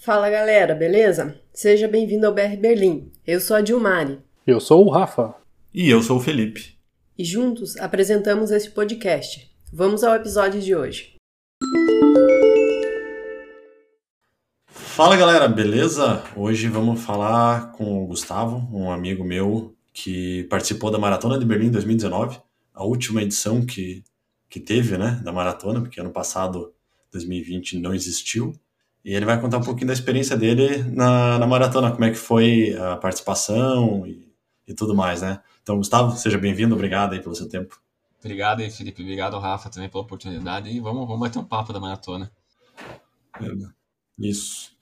Fala galera, beleza? Seja bem-vindo ao BR Berlim. Eu sou a Dilmari. Eu sou o Rafa. E eu sou o Felipe. E juntos apresentamos este podcast. Vamos ao episódio de hoje. Fala galera, beleza? Hoje vamos falar com o Gustavo, um amigo meu que participou da Maratona de Berlim 2019, a última edição que, que teve, né, da maratona, porque ano passado, 2020, não existiu. E ele vai contar um pouquinho da experiência dele na, na maratona, como é que foi a participação e, e tudo mais, né? Então, Gustavo, seja bem-vindo, obrigado aí pelo seu tempo. Obrigado aí, Felipe, obrigado Rafa também pela oportunidade e vamos, vamos bater um papo da maratona. Isso.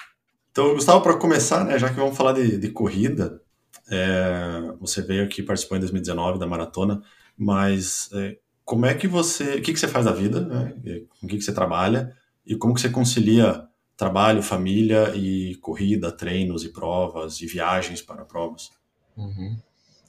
Então, Gustavo, para começar, né, já que vamos falar de, de corrida, é, você veio aqui participou em 2019 da maratona, mas é, como é que você, o que, que você faz da vida, né? com o que, que você trabalha e como que você concilia trabalho, família e corrida, treinos e provas e viagens para provas? Uhum.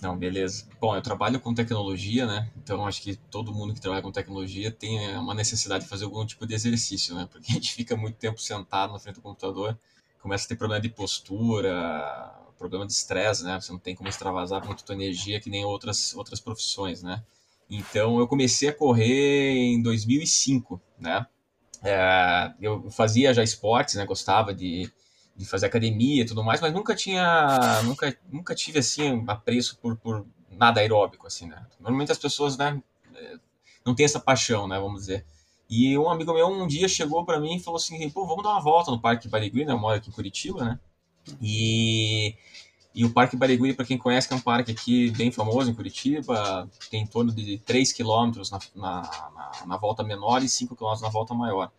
Não, beleza. Bom, eu trabalho com tecnologia, né? Então acho que todo mundo que trabalha com tecnologia tem é, uma necessidade de fazer algum tipo de exercício, né? Porque a gente fica muito tempo sentado na frente do computador, começa a ter problema de postura, problema de estresse, né? Você não tem como extravasar muito tua energia que nem outras outras profissões, né? Então eu comecei a correr em 2005, né? É, eu fazia já esportes, né? Gostava de de fazer academia e tudo mais, mas nunca tinha, nunca, nunca tive assim apreço por, por nada aeróbico assim, né? Normalmente as pessoas, né, não tem essa paixão, né, vamos dizer. E um amigo meu um dia chegou para mim e falou assim, pô, vamos dar uma volta no Parque Barigui, né? Eu moro aqui em Curitiba, né? E e o Parque Barigui, para quem conhece, é um parque aqui bem famoso em Curitiba, tem em torno de 3 quilômetros na, na, na, na volta menor e 5 quilômetros na volta maior.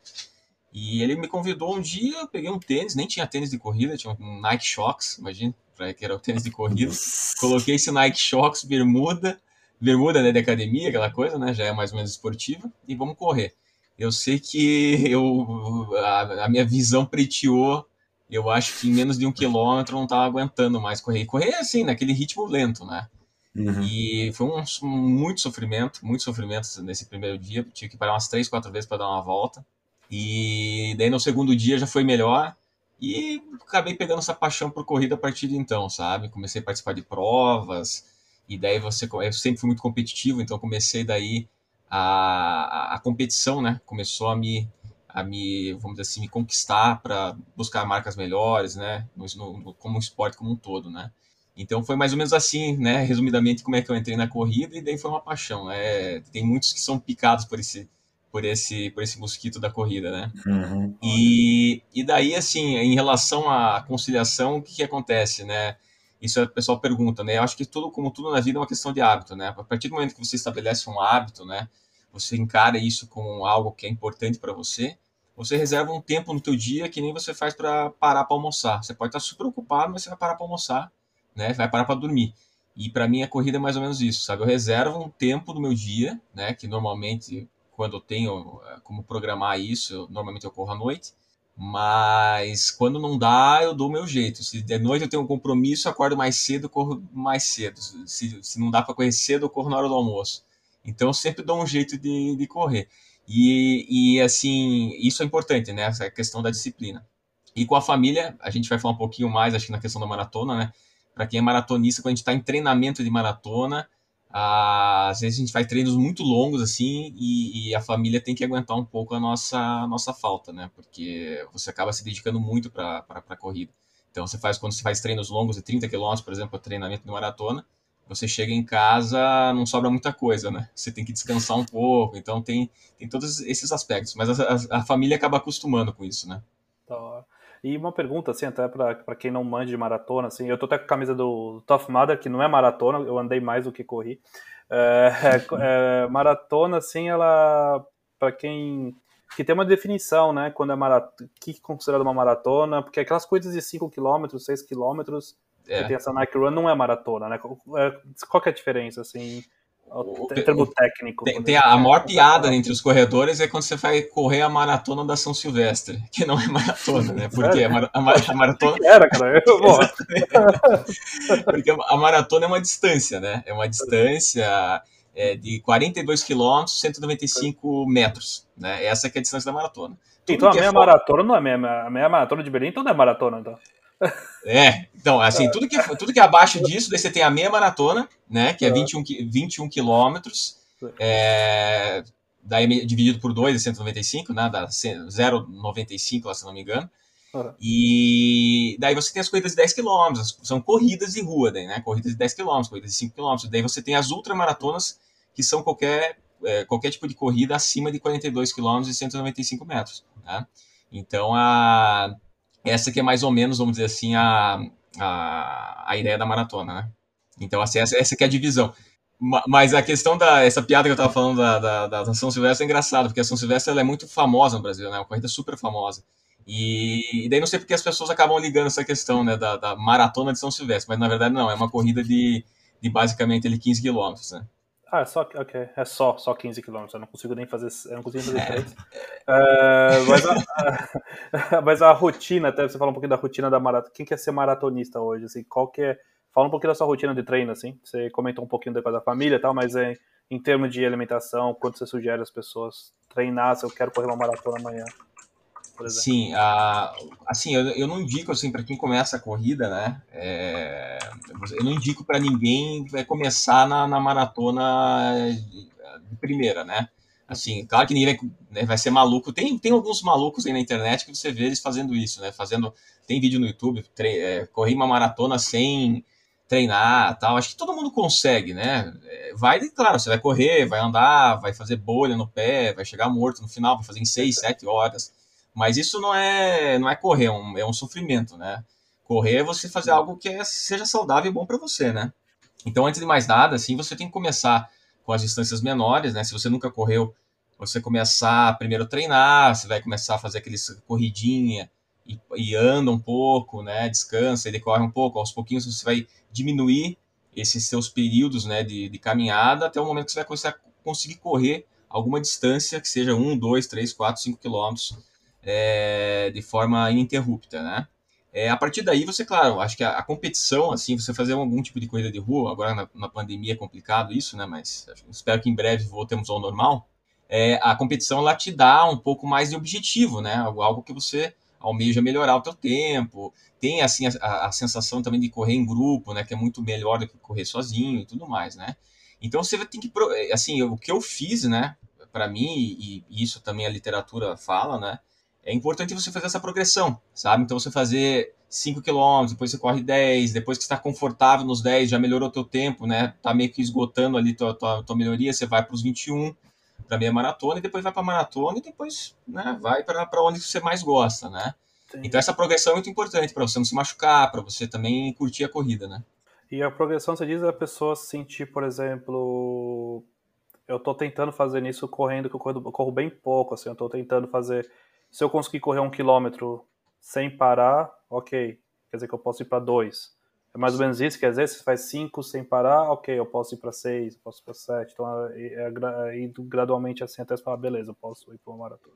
E ele me convidou um dia, eu peguei um tênis, nem tinha tênis de corrida, tinha um Nike Shox, imagina, que era o tênis de corrida. Coloquei esse Nike Shox, bermuda, bermuda né, de academia, aquela coisa, né, já é mais ou menos esportiva, e vamos correr. Eu sei que eu, a, a minha visão preteou, eu acho que em menos de um quilômetro eu não estava aguentando mais correr. E correr assim, naquele ritmo lento, né? Uhum. E foi um, um, muito sofrimento, muito sofrimento nesse primeiro dia. Tive que parar umas três, quatro vezes para dar uma volta. E daí no segundo dia já foi melhor. E acabei pegando essa paixão por corrida a partir de então, sabe? Comecei a participar de provas. E daí você. Eu sempre fui muito competitivo, então comecei daí a, a competição, né? Começou a me, a me, vamos dizer assim, me conquistar para buscar marcas melhores, né? No, no, como esporte como um todo, né? Então foi mais ou menos assim, né? Resumidamente, como é que eu entrei na corrida e daí foi uma paixão. É, tem muitos que são picados por esse por esse, por esse mosquito da corrida, né? Uhum. E, e daí, assim, em relação à conciliação, o que, que acontece, né? Isso o pessoal pergunta, né? Eu acho que tudo, como tudo na vida, é uma questão de hábito, né? A partir do momento que você estabelece um hábito, né? Você encara isso como algo que é importante para você, você reserva um tempo no teu dia que nem você faz para parar para almoçar. Você pode estar super ocupado, mas você vai parar para almoçar, né? Vai parar para dormir. E para mim a corrida é mais ou menos isso, sabe? Eu reservo um tempo do meu dia, né? Que normalmente quando eu tenho eh, como programar isso, normalmente eu corro à noite, mas quando não dá, eu dou o meu jeito. Se de noite eu tenho um compromisso, acordo mais cedo, corro mais cedo. Se, se não dá para correr cedo, eu corro na hora do almoço. Então eu sempre dou um jeito de, de correr. E, e assim, isso é importante, né? Essa questão da disciplina. E com a família, a gente vai falar um pouquinho mais, acho que na questão da maratona, né? Para quem é maratonista, quando a gente está em treinamento de maratona, às vezes a gente faz treinos muito longos assim e, e, a família tem que aguentar um pouco a nossa, a nossa falta, né? Porque você acaba se dedicando muito para a corrida. Então você faz quando você faz treinos longos de 30 km, por exemplo, treinamento de maratona, você chega em casa, não sobra muita coisa, né? Você tem que descansar um pouco, então tem, tem todos esses aspectos, mas a, a, família acaba acostumando com isso, né? Tá. E uma pergunta, assim, até para quem não manja de maratona, assim, eu tô até com a camisa do Tough Mudder, que não é maratona, eu andei mais do que corri. É, é, é, maratona, assim, ela, para quem que tem uma definição, né, quando é maratona, que é considerado uma maratona, porque aquelas coisas de 5 km, 6 km, é. que tem essa Nike Run, não é maratona, né? É, qual que é a diferença, assim? O, termo técnico. Tem, tem a, a maior piada entre os corredores é quando você vai correr a maratona da São Silvestre, que não é maratona, né? Porque a, a, a maratona. Era, cara. Porque a maratona é uma distância, né? É uma distância é, de 42 quilômetros, 195 metros, né? Essa que é a distância da maratona. então a meia é maratona não é meia, a meia maratona de Berlim, então não é maratona, então. É, então, assim, tudo que, tudo que é abaixo disso, daí você tem a meia maratona, né, que é 21, 21 quilômetros, é, daí dividido por 2 é 195, né, dá 0,95 lá, se não me engano. Uhum. E daí você tem as corridas de 10 km, são corridas de rua, daí, né? Corridas de 10 km, corridas de 5 km. Daí você tem as ultramaratonas, que são qualquer, é, qualquer tipo de corrida acima de 42 km e 195 metros. Né? Então, a, essa que é mais ou menos, vamos dizer assim, a, a, a ideia da maratona, né? Então, assim, essa, essa que é a divisão. Mas a questão da essa piada que eu estava falando da, da, da, São Silvestre é engraçada, porque a São Silvestre ela é muito famosa no Brasil, né? É uma corrida super famosa. E, e daí não sei porque as pessoas acabam ligando essa questão, né, da, da maratona de São Silvestre, mas na verdade não, é uma corrida de, de basicamente ele 15 quilômetros, né? Ah, é só, ok, é só, só 15 quilômetros, eu não consigo nem fazer, eu não consigo fazer três. É. Uh, mas, a, mas a rotina, até você fala um pouquinho da rotina da maratona, quem quer ser maratonista hoje, assim, qual que é, fala um pouquinho da sua rotina de treino, assim, você comentou um pouquinho depois da família e tal, mas é, em termos de alimentação, quanto você sugere as pessoas treinar, se eu quero correr uma maratona amanhã? Por exemplo? Sim, a, assim, eu, eu não indico assim para quem começa a corrida, né? É, eu não indico para ninguém que vai começar na, na maratona de primeira, né? Assim, claro que ninguém vai, né, vai ser maluco. Tem, tem alguns malucos aí na internet que você vê eles fazendo isso, né? Fazendo, tem vídeo no YouTube, tre, é, correr uma maratona sem treinar, tal. Acho que todo mundo consegue, né? É, vai, claro, você vai correr, vai andar, vai fazer bolha no pé, vai chegar morto no final, vai fazer em 6, 7 horas. Mas isso não é, não é correr, é um, é um sofrimento, né? Correr é você fazer algo que é, seja saudável e bom para você, né? Então, antes de mais nada, assim, você tem que começar com as distâncias menores, né? Se você nunca correu, você começar primeiro a treinar, você vai começar a fazer aqueles corridinha e, e anda um pouco, né? Descansa, ele corre um pouco, aos pouquinhos você vai diminuir esses seus períodos, né, de, de caminhada até o momento que você vai começar conseguir correr alguma distância que seja 1, 2, 3, 4, 5 quilômetros é, de forma ininterrupta, né? É, a partir daí, você, claro, acho que a, a, competição, assim, você fazer algum tipo de corrida de rua, agora na, na pandemia é complicado isso, né? Mas espero que em breve voltemos ao normal. É, a competição, ela te dá um pouco mais de objetivo, né? Algo que você almeja melhorar o teu tempo, tem, assim, a, a sensação também de correr em grupo, né? Que é muito melhor do que correr sozinho e tudo mais, né? Então, você tem que, assim, o que eu fiz, né? Para mim, e, e isso também a literatura fala, né? É importante você fazer essa progressão, sabe? Então você fazer 5 km, depois você corre 10, depois que está confortável nos 10, já melhorou teu tempo, né? Tá meio que esgotando ali tua, tua, tua melhoria, você vai para os 21, para meia maratona, e depois vai para maratona, e depois né, vai para onde você mais gosta, né? Sim. Então essa progressão é muito importante para você não se machucar, para você também curtir a corrida, né? E a progressão, você diz a pessoa sentir, por exemplo, eu estou tentando fazer isso correndo, que eu corro, eu corro bem pouco, assim, eu estou tentando fazer se eu conseguir correr um quilômetro sem parar, ok. Quer dizer que eu posso ir para dois. É mais ou menos isso, quer dizer, se faz cinco sem parar, ok, eu posso ir para seis, eu posso ir para sete. Então, é, é, é, indo gradualmente assim até você falar, beleza, eu posso ir para uma maratona.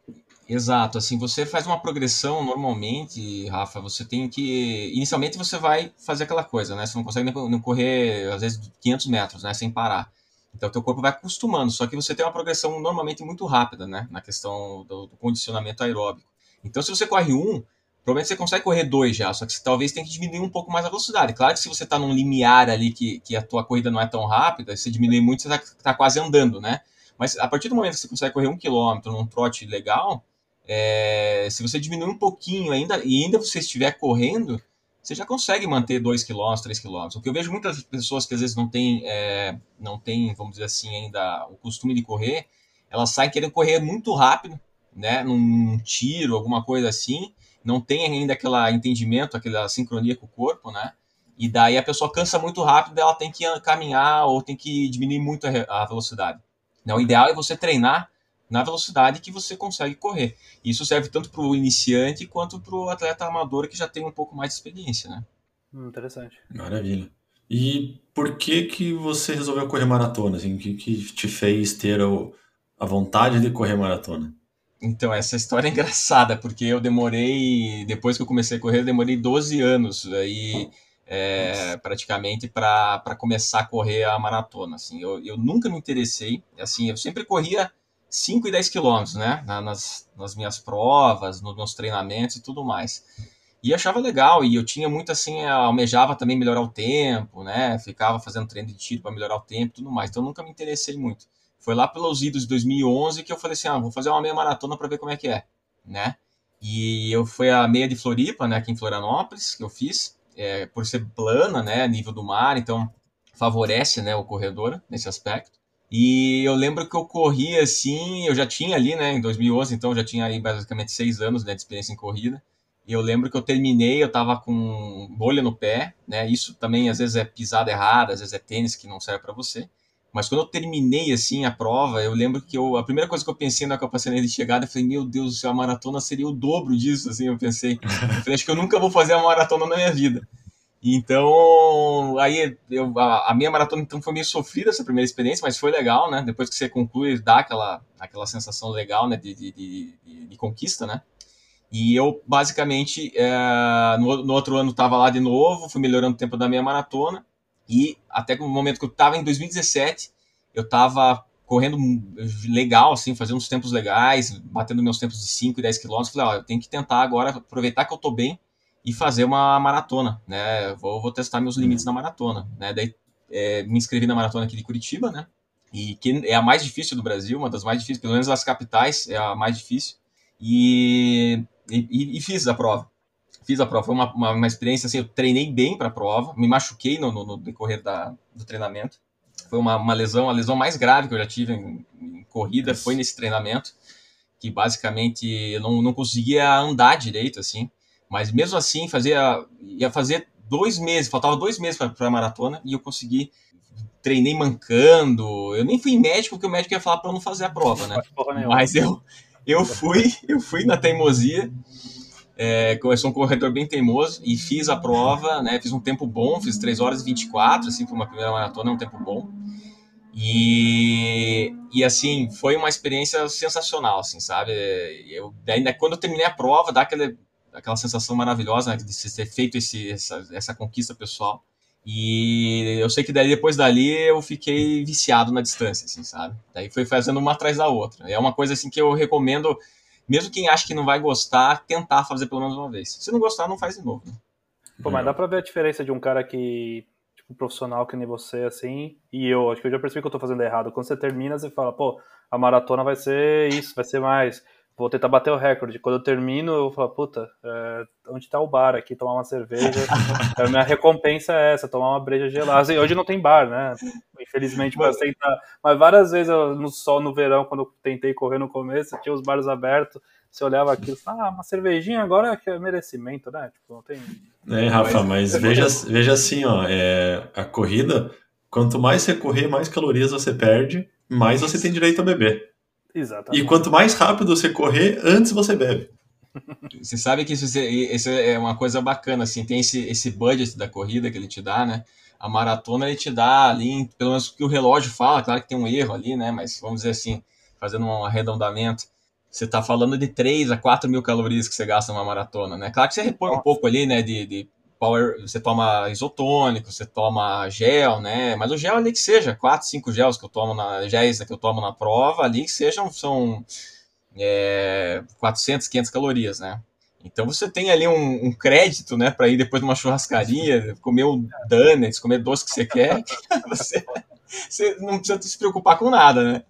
Exato, assim, você faz uma progressão normalmente, Rafa, você tem que. Inicialmente você vai fazer aquela coisa, né? Você não consegue nem correr, às vezes, 500 metros, né, sem parar. Então, teu corpo vai acostumando, só que você tem uma progressão normalmente muito rápida, né? Na questão do, do condicionamento aeróbico. Então, se você corre um, provavelmente você consegue correr dois já, só que você talvez tenha que diminuir um pouco mais a velocidade. Claro que se você está num limiar ali que, que a tua corrida não é tão rápida, se diminui muito, você está tá quase andando, né? Mas a partir do momento que você consegue correr um quilômetro num trote legal, é, se você diminuir um pouquinho ainda, e ainda você estiver correndo, você já consegue manter 2 km, 3 km. O que eu vejo muitas pessoas que às vezes não têm, é, não tem, vamos dizer assim, ainda o costume de correr, elas saem querendo correr muito rápido, né, num tiro, alguma coisa assim, não tem ainda aquele entendimento, aquela sincronia com o corpo, né, e daí a pessoa cansa muito rápido, ela tem que caminhar ou tem que diminuir muito a velocidade. Não, o ideal é você treinar na velocidade que você consegue correr. Isso serve tanto para o iniciante quanto para o atleta amador que já tem um pouco mais de experiência, né? Hum, interessante. Maravilha. E por que que você resolveu correr maratona? Assim, o que, que te fez ter a vontade de correr maratona? Então, essa história é engraçada, porque eu demorei, depois que eu comecei a correr, eu demorei 12 anos aí, é, praticamente para começar a correr a maratona. Assim, eu, eu nunca me interessei, assim, eu sempre corria 5 e 10 quilômetros, né? Nas, nas minhas provas, nos meus treinamentos e tudo mais. E achava legal, e eu tinha muito assim, almejava também melhorar o tempo, né? Ficava fazendo treino de tiro para melhorar o tempo e tudo mais. Então nunca me interessei muito. Foi lá pelos idos de 2011 que eu falei assim: ah, vou fazer uma meia maratona para ver como é que é, né? E eu fui a meia de Floripa, né, aqui em Florianópolis, que eu fiz, é, por ser plana, né, nível do mar, então favorece, né, o corredor nesse aspecto. E eu lembro que eu corri assim, eu já tinha ali, né, em 2011, então eu já tinha aí basicamente seis anos né, de experiência em corrida. E eu lembro que eu terminei, eu tava com bolha no pé, né, isso também às vezes é pisada errada, às vezes é tênis que não serve para você. Mas quando eu terminei assim a prova, eu lembro que eu, a primeira coisa que eu pensei na passei de chegada, eu falei, meu Deus do céu, a maratona seria o dobro disso, assim, eu pensei. Eu falei, acho que eu nunca vou fazer uma maratona na minha vida. Então, aí eu, a, a, minha maratona então foi meio sofrida essa primeira experiência, mas foi legal, né? Depois que você conclui, dá aquela, aquela sensação legal, né, de, de, de, de conquista, né? E eu, basicamente, é, no, no outro ano estava lá de novo, fui melhorando o tempo da minha maratona, e até no momento que eu estava em 2017, eu estava correndo legal, assim, fazendo uns tempos legais, batendo meus tempos de 5 e 10 quilômetros. Falei, ó, eu tenho que tentar agora aproveitar que eu estou bem e fazer uma maratona, né? Vou, vou testar meus limites na maratona, né? Daí é, me inscrevi na maratona aqui de Curitiba, né? E que é a mais difícil do Brasil, uma das mais difíceis, pelo menos das capitais, é a mais difícil. E, e, e fiz a prova fiz a prova. Foi uma, uma, uma experiência assim, eu treinei bem para a prova, me machuquei no, no, no decorrer da, do treinamento. Foi uma, uma lesão, a lesão mais grave que eu já tive em, em corrida foi nesse treinamento, que basicamente eu não, não conseguia andar direito, assim. Mas mesmo assim, fazia, ia fazer dois meses, faltava dois meses para a maratona e eu consegui. Treinei mancando. Eu nem fui médico, porque o médico ia falar para eu não fazer a prova, né? Mas eu, eu fui, eu fui na teimosia é, eu sou um corredor bem teimoso e fiz a prova, né? Fiz um tempo bom, fiz 3 horas e 24, assim, para uma primeira maratona, é um tempo bom. E, e assim, foi uma experiência sensacional, assim, sabe? Eu, daí, né, quando eu terminei a prova, dá aquela, aquela sensação maravilhosa né, de ter feito esse, essa, essa conquista pessoal. E eu sei que daí, depois dali eu fiquei viciado na distância, assim, sabe? Daí foi fazendo uma atrás da outra. É uma coisa assim que eu recomendo mesmo quem acha que não vai gostar, tentar fazer pelo menos uma vez. Se não gostar, não faz de novo. Né? Pô, mas dá pra ver a diferença de um cara que, tipo, profissional que nem você, assim, e eu, acho que eu já percebi que eu tô fazendo errado. Quando você termina, você fala, pô, a maratona vai ser isso, vai ser mais. Vou tentar bater o recorde. Quando eu termino, eu falo, puta, é, onde tá o bar aqui? Tomar uma cerveja. a minha recompensa é essa, tomar uma breja gelada. Assim, hoje não tem bar, né? Infelizmente, mas, tentar... mas várias vezes eu, no sol, no verão, quando eu tentei correr no começo, tinha os bares abertos. Você olhava aquilo, ah, uma cervejinha agora é merecimento, né? Tipo, não tem. É, Rafa, mas veja, veja assim, ó, é, a corrida, quanto mais você correr, mais calorias você perde, mais você tem direito a beber. Exatamente. E quanto mais rápido você correr, antes você bebe. Você sabe que isso, isso, é uma coisa bacana, assim, tem esse, esse budget da corrida que ele te dá, né? A maratona ele te dá ali, pelo menos o que o relógio fala, claro que tem um erro ali, né? Mas vamos dizer assim, fazendo um arredondamento, você está falando de 3 a 4 mil calorias que você gasta numa maratona, né? Claro que você repõe um pouco ali, né, de, de power, você toma isotônico, você toma gel, né? Mas o gel ali que seja, 4, 5 gels que eu tomo na géis que eu tomo na prova, ali que sejam são é, 400, 500 calorias, né? Então você tem ali um, um crédito, né, para ir depois numa churrascaria, comer o donuts, comer doce que você quer, você, você não precisa se preocupar com nada, né?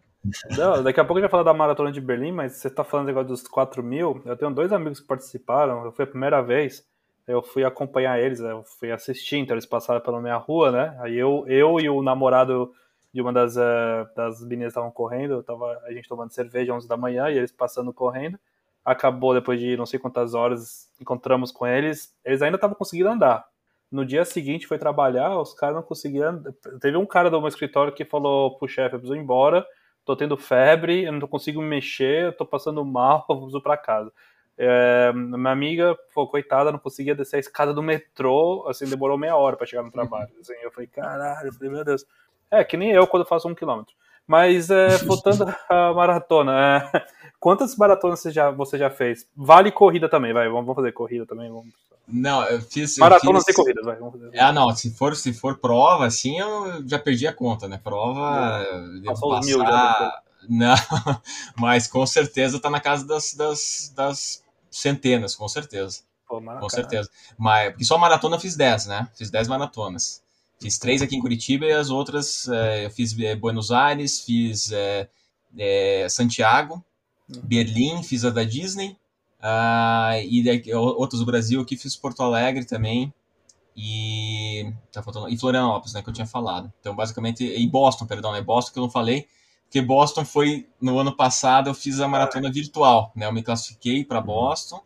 Não, daqui a pouco a gente vai falar da maratona de Berlim, mas você está falando agora dos 4 mil. Eu tenho dois amigos que participaram, fui a primeira vez eu fui acompanhar eles, eu fui assistir, então eles passaram pela minha rua, né? Aí eu, eu e o namorado de uma das, uh, das meninas estavam correndo, tava, a gente tomando cerveja 11 da manhã e eles passando correndo. Acabou depois de não sei quantas horas, encontramos com eles, eles ainda estavam conseguindo andar. No dia seguinte foi trabalhar, os caras não conseguiam. Teve um cara do meu escritório que falou pro chefe: eu preciso ir embora, tô tendo febre, eu não consigo me mexer, eu tô passando mal, eu preciso pra casa. É, minha amiga, pô, coitada, não conseguia descer a escada do metrô, assim, demorou meia hora para chegar no trabalho. Assim, eu falei, caralho, eu falei, meu Deus. É, que nem eu quando faço um quilômetro. Mas, é, voltando à maratona, é, quantas maratonas você já, você já fez? Vale corrida também, vai, vamos, fazer corrida também, vamos... Não, eu fiz. Maratona fiz... sem corrida, vai. Vamos fazer. Ah, não. Se for, se for prova, assim, eu já perdi a conta, né? Prova. Passou passar... mil já. Não, mas com certeza está na casa das, das, das, centenas, com certeza. Pô, com certeza. Mas, porque só maratona fiz 10, né? Fiz 10 maratonas. Fiz três aqui em Curitiba e as outras é, eu fiz é, Buenos Aires, fiz é, é Santiago, uhum. Berlim, fiz a da Disney, uh, e outros do Brasil aqui fiz Porto Alegre também, e tá faltando e Florianópolis, né, que eu tinha falado. Então, basicamente, e Boston, perdão, né, Boston que eu não falei, porque Boston foi no ano passado eu fiz a maratona virtual, né? Eu me classifiquei para Boston,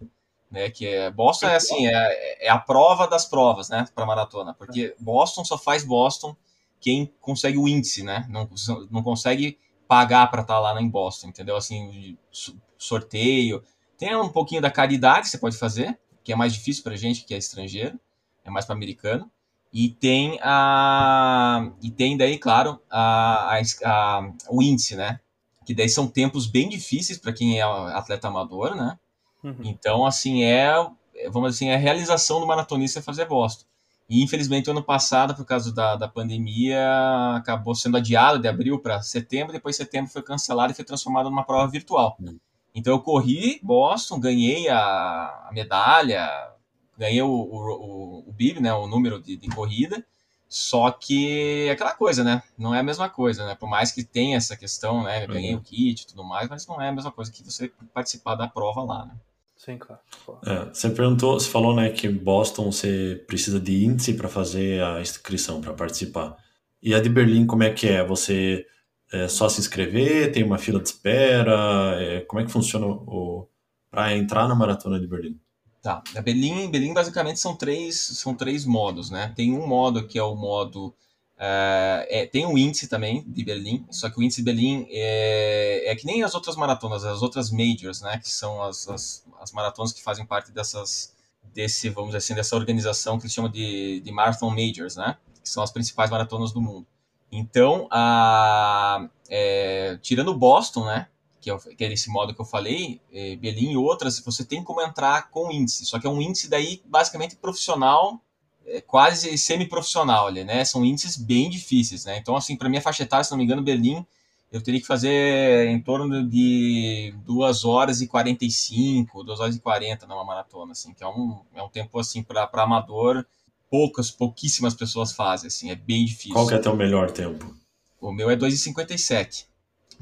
né? Que é Boston é assim, é, é a prova das provas, né? Para maratona, porque Boston só faz Boston quem consegue o índice, né? Não, não consegue pagar para estar tá lá em Boston, entendeu? Assim, sorteio. Tem um pouquinho da caridade que você pode fazer, que é mais difícil para gente que é estrangeiro é mais para americano. E tem a e tem daí, claro, a, a, a, o índice, né? Que daí são tempos bem difíceis para quem é atleta amador, né? Uhum. Então, assim, é, vamos dizer assim, é a realização do maratonista fazer Boston. E infelizmente, ano passado, por causa da, da pandemia, acabou sendo adiado de abril para setembro, depois setembro foi cancelado e foi transformado numa prova virtual. Uhum. Então eu corri Boston, ganhei a, a medalha, ganhei o, o, o, BIB, né, o número de, de, corrida, só que é aquela coisa, né, não é a mesma coisa, né, por mais que tenha essa questão, né, ganhei uhum. o kit e tudo mais, mas não é a mesma coisa que você participar da prova lá, né. Sim, claro. É, você perguntou, você falou, né, que Boston você precisa de índice para fazer a inscrição, para participar. E a de Berlim, como é que é? Você é só se inscrever, tem uma fila de espera, é, como é que funciona o para entrar na maratona de Berlim? Tá. A Berlim, Berlim basicamente são três, são três modos, né? Tem um modo que é o modo é, é, tem um índice também de Berlim, só que o índice de Berlim é, é que nem as outras maratonas, as outras majors, né? Que são as, as, as, maratonas que fazem parte dessas, desse, vamos dizer assim, dessa organização que eles chamam de, de Marathon Majors, né? Que são as principais maratonas do mundo. Então, a, é, tirando Boston, né? Que é, que é esse modo que eu falei, é, Belin e outras, você tem como entrar com índice. Só que é um índice daí basicamente profissional, é, quase semi-profissional ali, né? São índices bem difíceis, né? Então, assim, para minha faixa etária, se não me engano, Berlim, eu teria que fazer em torno de 2 horas e 45, 2 horas e 40 numa maratona, assim, que é um, é um tempo, assim, para amador, poucas, pouquíssimas pessoas fazem, assim, é bem difícil. Qual que é o teu melhor tempo? O meu é 2,57.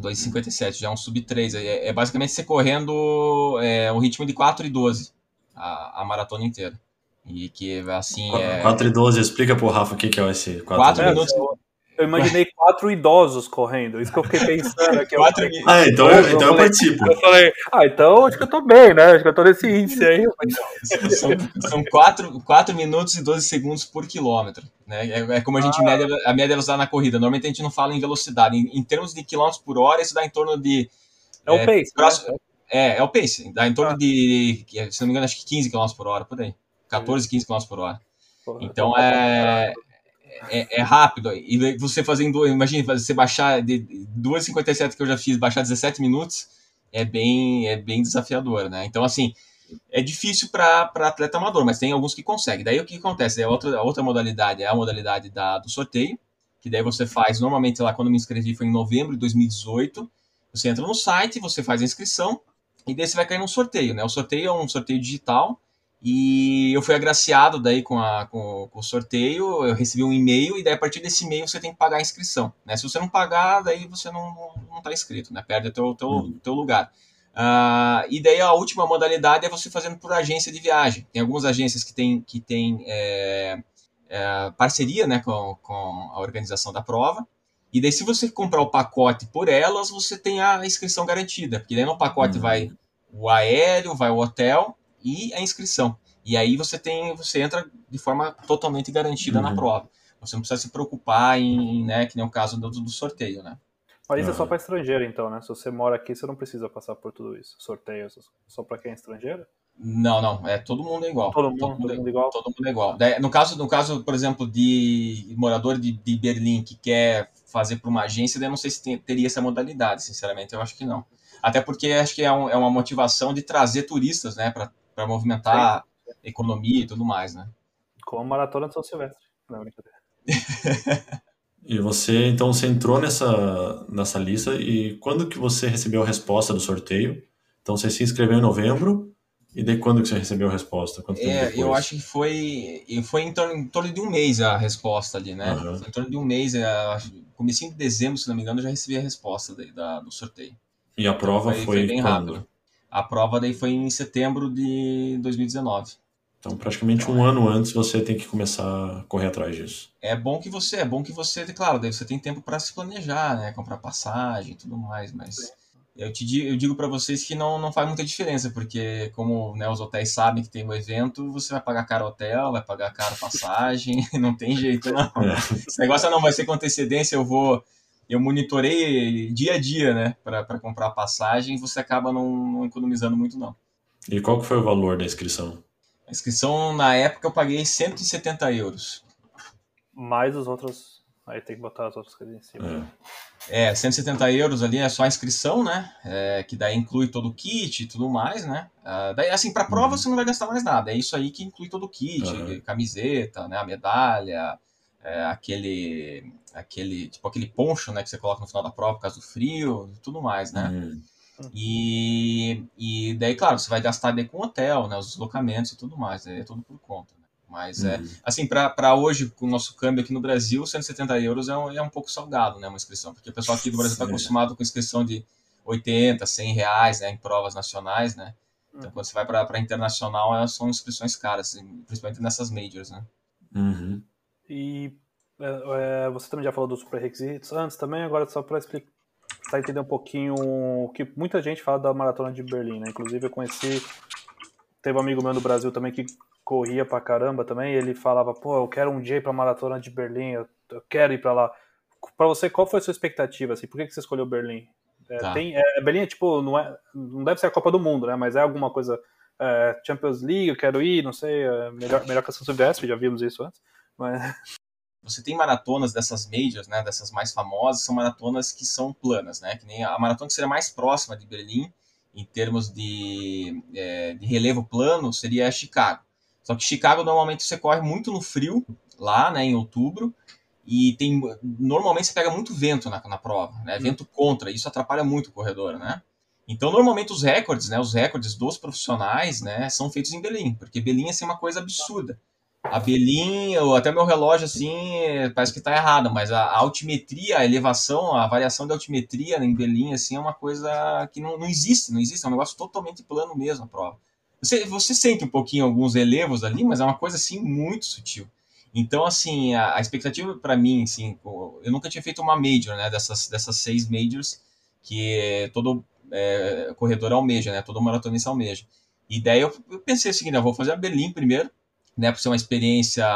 2,57, já é um sub 3. É, é basicamente você correndo é, um ritmo de 4 e 12 a, a maratona inteira. E que assim. 4, é... 4 e 12, explica pro Rafa o que, que é esse 4, 4 minutos. Eu imaginei quatro idosos correndo, isso que eu fiquei pensando. Quatro... Ah, então, eu, então eu, eu participo. Eu falei, ah, então acho que eu tô bem, né? Acho que eu tô nesse índice aí. São, são quatro, quatro minutos e 12 segundos por quilômetro. Né? É, é como a gente ah. mede a média velocidade na corrida. Normalmente a gente não fala em velocidade. Em, em termos de quilômetros por hora, isso dá em torno de. É, o pace. Né? É, é o pace. Dá em torno ah. de, se não me engano, acho que 15 km por hora, por aí. 14, 15 km por hora. Então é, é, é, rápido. E você fazendo, imagine, você baixar de 2,57 que eu já fiz, baixar 17 minutos, é bem, é bem desafiador, né? Então, assim, é difícil para atleta amador, mas tem alguns que conseguem. Daí o que acontece? a, outra, a outra modalidade é a modalidade da, do sorteio, que daí você faz, normalmente lá quando me inscrevi foi em novembro de 2018, você entra no site, você faz a inscrição, e daí você vai cair num sorteio, né? O sorteio é um sorteio digital, e eu fui agraciado daí com, a, com, com, o sorteio, eu recebi um e-mail, e daí a partir desse e-mail você tem que pagar a inscrição. Né? Se você não pagar, daí você não, não, tá inscrito, né? perde o teu, teu, uhum. teu lugar. Uh, e daí a última modalidade é você fazendo por agência de viagem. Tem algumas agências que têm que tem, é, é, parceria né, com, com a organização da prova. E daí, se você comprar o pacote por elas, você tem a inscrição garantida. Porque daí no pacote uhum. vai o aéreo, vai o hotel e a inscrição. E aí você tem, você entra de forma totalmente garantida uhum. na prova. Você não precisa se preocupar em, né, que nem o caso do, do sorteio, né? Mas isso é só para estrangeiro, então, né? Se você mora aqui, você não precisa passar por tudo isso. Sorteio só para quem é estrangeiro? Não, não. É todo mundo é igual. Todo mundo, todo mundo, todo mundo é igual. Todo mundo é igual. No caso, no caso, por exemplo, de morador de, de Berlim que quer fazer para uma agência, eu não sei se tem, teria essa modalidade. Sinceramente, eu acho que não. Até porque acho que é, um, é uma motivação de trazer turistas, né? Para para movimentar Sim. economia e tudo mais, né? Com a maratona de São Silvestre. Não, brincadeira. E você, então, você entrou nessa, nessa lista e quando que você recebeu a resposta do sorteio? Então, você se inscreveu em novembro e de quando que você recebeu a resposta? Quanto tempo É, depois? eu acho que foi, foi em torno, em torno de um mês a resposta ali, né? Foi em torno de um mês, é, acho- comecinho de dezembro, se não me engano, eu já recebi a resposta daí, da, do sorteio. E a prova Foi- foi, foi bem quando? rápido. A prova daí foi em setembro de 2019. Então, praticamente um ano antes você tem que começar a correr atrás disso. É bom que você, é bom que você, claro, daí você tem tempo para se planejar, né? Comprar passagem e tudo mais, mas eu te digo, eu digo para vocês que não, não faz muita diferença, porque como né, os hotéis sabem que tem o evento, você vai pagar caro hotel, vai pagar caro passagem, não tem jeito não. É. Esse negócio não vai ser com antecedência, eu vou eu monitorei dia a dia, né, para comprar passagem, você acaba não, não economizando muito não. E qual que foi o valor da inscrição? A inscrição na época eu paguei 170 euros. Mais os outros. Aí tem que botar as outras coisas em cima. É. É, 170 euros ali é só a inscrição, né? É, que daí inclui todo o kit e tudo mais, né? Ah, daí, assim, pra prova Uhum. você não vai gastar mais nada. É isso aí que inclui todo o kit, Aham. camiseta, né? A medalha, é, aquele, aquele, tipo aquele poncho, né? Que você coloca no final da prova por causa do frio e tudo mais, né? Hum. E, e daí, claro, você vai gastar daí com hotel, né? Os deslocamentos e tudo mais. Aí é tudo por conta, né? Mas é, Uhum. assim, para hoje, com o nosso câmbio aqui no Brasil, 170 euros é um, é um pouco salgado, né, uma inscrição, porque o pessoal aqui do Brasil está acostumado com inscrição de 80, 100 reais, né, em provas nacionais, né, então quando você vai para internacional, elas são inscrições caras, assim, principalmente nessas majors, né. E é, é, você também já falou dos pré-requisitos antes também, agora só para explicar, para entender um pouquinho o que muita gente fala da maratona de Berlim, né? Inclusive eu conheci, teve um amigo meu no Brasil também que corria pra caramba também, ele falava, pô, eu quero um dia ir pra maratona de Berlim, eu, eu quero ir pra lá. Pra você, qual foi a sua expectativa, assim? Por que, que você escolheu Berlim? É, Tá. tem, é, Berlim é tipo, não, é, não deve ser a Copa do Mundo, né? Mas é alguma coisa, é, Champions League, eu quero ir, não sei, é, melhor, melhor que a São Silvestre, já vimos isso antes, mas... Você tem maratonas dessas majors, né, dessas mais famosas, são maratonas que são planas, né, que nem a maratona que seria mais próxima de Berlim, em termos de, é, de relevo plano, seria Chicago. Só que Chicago normalmente você corre muito no frio, lá, né, em outubro, e tem normalmente você pega muito vento na, na prova, né, vento contra, isso atrapalha muito o corredor, né. Então, normalmente os recordes, né, os recordes dos profissionais, né, são feitos em Berlim, porque Berlim é assim, uma coisa absurda. A Berlim, ou até meu relógio assim, parece que está errado, mas a, a altimetria, a elevação, a variação de altimetria em Berlim assim é uma coisa que não, não existe, não existe, é um negócio totalmente plano mesmo a prova. Você, você sente um pouquinho alguns elevos ali, mas é uma coisa assim muito sutil. Então, assim, a, a expectativa para mim, assim, eu nunca tinha feito uma major, né, dessas, dessas seis majors que todo é, corredor almeja, né, todo maratonista almeja. E daí eu, eu pensei o seguinte, eu vou fazer a Berlim primeiro, né, por ser uma experiência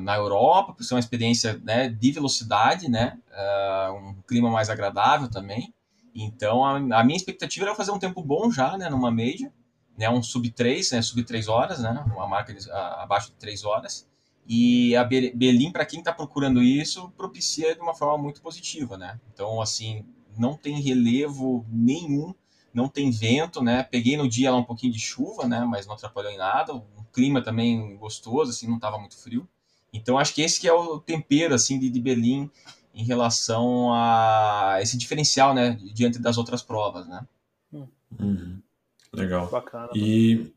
na Europa, por ser uma experiência né, de velocidade, né, uh, um clima mais agradável também. Então, a, a, minha expectativa era fazer um tempo bom já, né, numa major, né, um sub 3, né, sub 3 horas, né, uma marca de, a, abaixo de 3 horas. E a Berlim, para quem está procurando isso, propicia de uma forma muito positiva, né. Então, assim, não tem relevo nenhum, não tem vento, né, peguei no dia lá um pouquinho de chuva, né, mas não atrapalhou em nada, clima também gostoso, assim, não estava muito frio. Então acho que esse que é o tempero assim de, de Berlim em relação a esse diferencial, né, diante das outras provas, né? Uhum. Legal. Bacana. E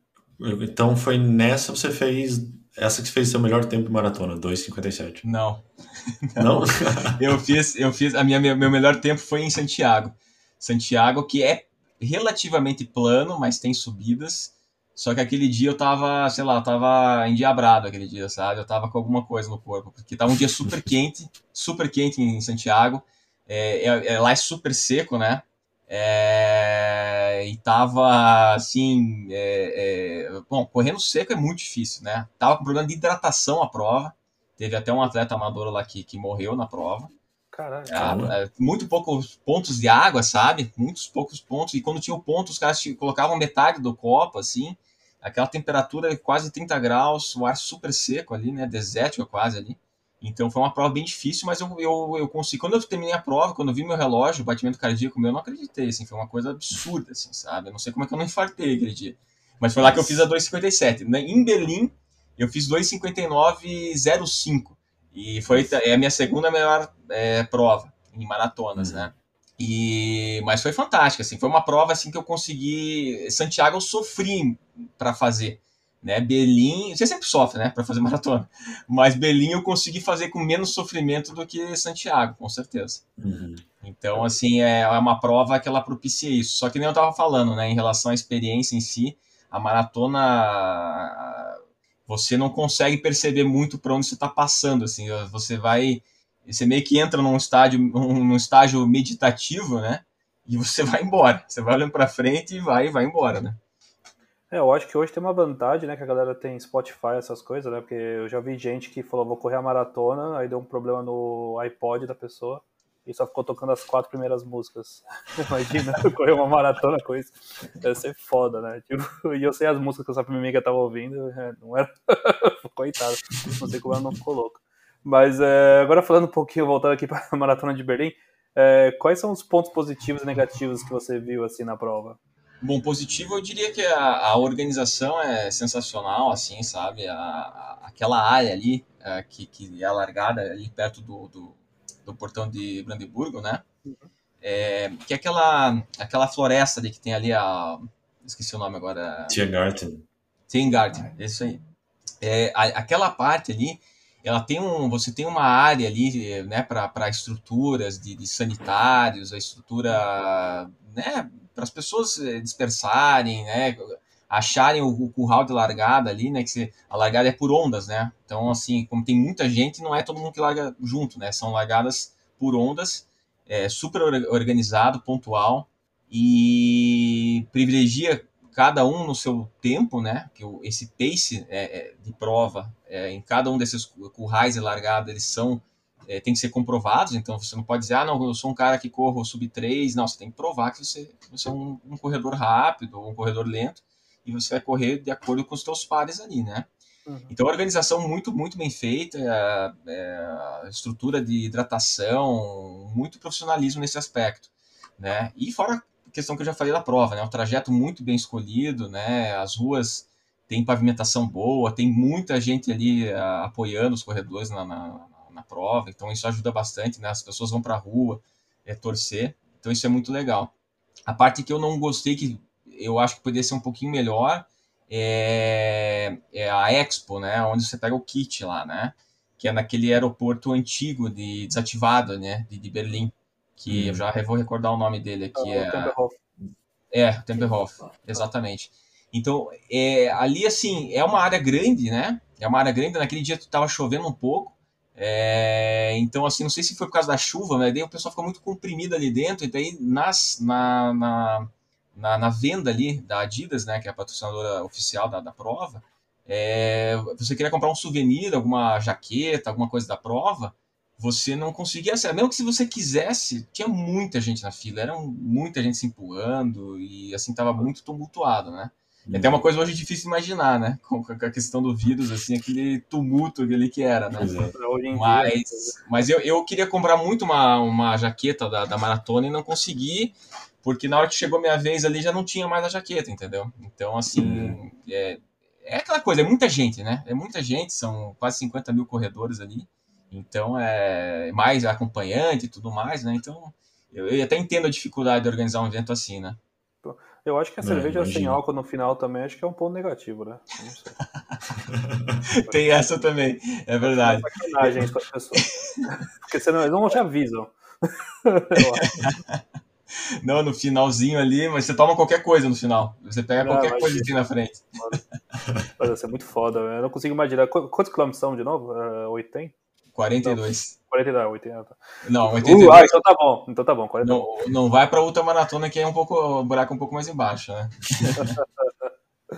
então foi nessa você fez essa que fez seu melhor tempo de maratona, 2:57. Não. Não? eu fiz, eu fiz a minha meu melhor tempo foi em Santiago. Santiago que é relativamente plano, mas tem subidas. Só que aquele dia eu tava, sei lá, tava endiabrado aquele dia, sabe? Eu tava com alguma coisa no corpo, porque tava um dia super quente, super quente em Santiago. É, é, é, lá é super seco, né? É, e tava assim, bom, correndo seco é muito difícil, né? Tava com problema de hidratação a prova. Teve até um atleta amador lá que, que morreu na prova. Caralho. Ah, muito poucos pontos de água, sabe? Muitos poucos pontos. E quando tinha o ponto, os caras colocavam metade do copo, assim aquela temperatura quase 30 graus, o ar super seco ali, né, desértico quase ali. Então foi uma prova bem difícil, mas eu, eu, eu consegui. Quando eu terminei a prova, quando eu vi meu relógio, o batimento cardíaco meu, eu não acreditei, assim, foi uma coisa absurda, assim, sabe? Eu não sei como é que eu não infartei aquele dia. Mas foi lá que eu fiz a 2,57. Em Berlim, eu fiz 2,59,05. E foi é a minha segunda melhor é, prova em maratonas, uhum. né? E, mas foi fantástico, assim, foi uma prova assim que eu consegui. Santiago eu sofri para fazer, né? Berlim, você sempre sofre, né, para fazer maratona, mas Berlim eu consegui fazer com menos sofrimento do que Santiago, com certeza. Uhum. Então, assim, é, é uma prova que ela propicia isso. Só que nem eu estava falando, né, em relação à experiência em si, a maratona você não consegue perceber muito para onde você está passando, assim, você vai você meio que entra num estágio, num estágio meditativo, né? E você vai embora. Você vai olhando para frente e vai, vai embora, né? É, eu acho que hoje tem uma vantagem, né? Que a galera tem Spotify, essas coisas, né? Porque eu já vi gente que falou, vou correr a maratona, aí deu um problema no iPod da pessoa e só ficou tocando as quatro primeiras músicas. Imagina, correr uma maratona com isso. Deve ser foda, né? Tipo, e eu sei as músicas que essa minha amiga tava ouvindo, é, não era. Coitado, não sei como ela não ficou louca. Mas é, agora falando um pouquinho, voltando aqui para a Maratona de Berlim, é, quais são os pontos positivos e negativos que você viu assim na prova? Bom, positivo eu diria que a, a organização é sensacional, assim, sabe? A, a, aquela área ali, é, que, que é alargada ali perto do, do, do portão de Brandeburgo, né? Uhum. É, que é aquela, aquela floresta ali que tem ali a... Esqueci o nome agora. Tiergarten. Tiergarten, é isso aí. É, aquela parte ali ela tem um, você tem uma área ali, né, para estruturas de, de, sanitários, a estrutura, né, para as pessoas eh, dispersarem, né, acharem o, o, curral de largada ali, né, que se, a largada é por ondas, né, então assim, como tem muita gente, não é todo mundo que larga junto, né, são largadas por ondas, é, super organizado, pontual e privilegia cada um no seu tempo, né? Que esse pace é, é, de prova é, em cada um desses currais e largada eles são é, tem que ser comprovados. Então você não pode dizer, ah, não, eu sou um cara que corro sub 3. Não, você tem que provar que você, você é um, um corredor rápido ou um corredor lento e você vai correr de acordo com os seus pares ali, né? Uhum. Então, a organização muito, muito bem feita, a, a estrutura de hidratação, muito profissionalismo nesse aspecto, né? E fora questão que eu já falei da prova, né? Um trajeto muito bem escolhido, né? As ruas têm pavimentação boa, tem muita gente ali ah, apoiando os corredores na, na, na, prova, então isso ajuda bastante, né? As pessoas vão para a rua é, torcer, então isso é muito legal. A parte que eu não gostei, que eu acho que poderia ser um pouquinho melhor, é, é a Expo, né? Onde você pega o kit lá, né? Que é naquele aeroporto antigo de desativado, né? De, de Berlim que hum. eu já vou recordar o nome dele aqui. É, é, é Tempelhof, exatamente. Então, é, ali, assim, é uma área grande, né? É uma área grande. Naquele dia estava chovendo um pouco. É, então, assim, não sei se foi por causa da chuva, mas daí o pessoal ficou muito comprimido ali dentro. E daí, nas, na, na, na, na venda ali da Adidas, né? Que é a patrocinadora oficial da, da prova, é, você queria comprar um souvenir, alguma jaqueta, alguma coisa da prova, você não conseguia acessar. Mesmo que se você quisesse, tinha muita gente na fila, era muita gente se empurrando e assim tava muito tumultuado, né? E até uma coisa hoje difícil de imaginar, né? Com a questão do vírus, assim, aquele tumulto ali que era, né? É. Mas, mas eu, eu queria comprar muito uma, uma jaqueta da, da maratona e não consegui, porque na hora que chegou a minha vez ali já não tinha mais a jaqueta, entendeu? Então, assim, uhum. é, é aquela coisa, é muita gente, né? É muita gente, são quase 50 mil corredores ali. Então, é mais acompanhante e tudo mais, né? Então, eu, eu até entendo a dificuldade de organizar um evento assim, né? Eu acho que a é, cerveja sem álcool no final também acho que é um ponto negativo, né? Tem essa também, é verdade. É sacanagem com as pessoas. Porque senão eles não te avisam. não, no finalzinho ali, mas você toma qualquer coisa no final. Você pega não, qualquer coisa aqui na frente. Mas, isso é muito foda, eu não consigo imaginar. Quantos quilômetros são de novo? Uh, 80? 42. 42, 80. Não, 82. Uh, ah, então tá bom. Então tá bom. 40. Não, não vai pra outra maratona que é um pouco, o buraco um pouco mais embaixo, né?